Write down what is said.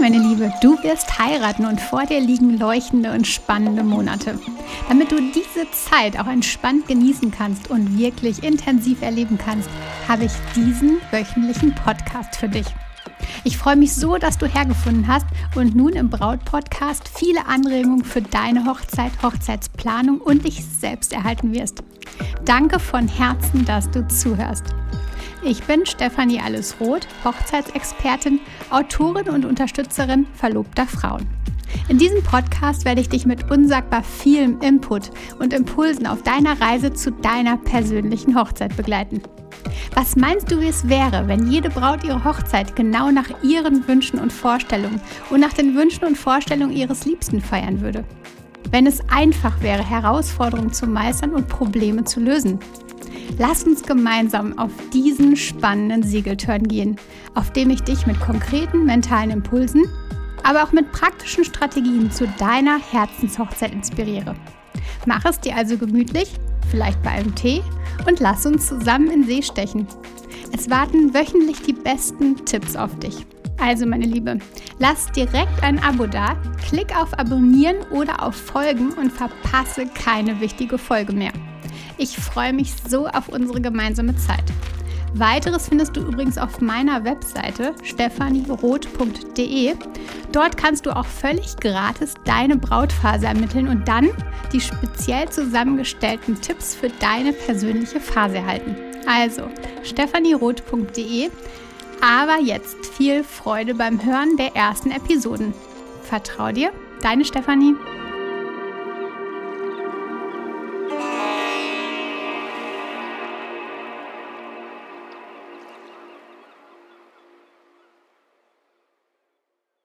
meine Liebe, du wirst heiraten und vor dir liegen leuchtende und spannende Monate. Damit du diese Zeit auch entspannt genießen kannst und wirklich intensiv erleben kannst, habe ich diesen wöchentlichen Podcast für dich. Ich freue mich so, dass du hergefunden hast und nun im Braut-Podcast viele Anregungen für deine Hochzeit, Hochzeitsplanung und dich selbst erhalten wirst. Danke von Herzen, dass du zuhörst. Ich bin Stefanie Allesroth, Hochzeitsexpertin, Autorin und Unterstützerin verlobter Frauen. In diesem Podcast werde ich dich mit unsagbar vielem Input und Impulsen auf deiner Reise zu deiner persönlichen Hochzeit begleiten. Was meinst du, wie es wäre, wenn jede Braut ihre Hochzeit genau nach ihren Wünschen und Vorstellungen und nach den Wünschen und Vorstellungen ihres Liebsten feiern würde? Wenn es einfach wäre, Herausforderungen zu meistern und Probleme zu lösen? Lass uns gemeinsam auf diesen spannenden Siegelturn gehen, auf dem ich dich mit konkreten mentalen Impulsen, aber auch mit praktischen Strategien zu deiner Herzenshochzeit inspiriere. Mach es dir also gemütlich, vielleicht bei einem Tee, und lass uns zusammen in See stechen. Es warten wöchentlich die besten Tipps auf dich. Also meine Liebe, lass direkt ein Abo da, klick auf Abonnieren oder auf Folgen und verpasse keine wichtige Folge mehr. Ich freue mich so auf unsere gemeinsame Zeit. Weiteres findest du übrigens auf meiner Webseite stefanieroth.de. Dort kannst du auch völlig gratis deine Brautphase ermitteln und dann die speziell zusammengestellten Tipps für deine persönliche Phase erhalten. Also stefanieroth.de. Aber jetzt viel Freude beim Hören der ersten Episoden. Vertrau dir, deine Stefanie.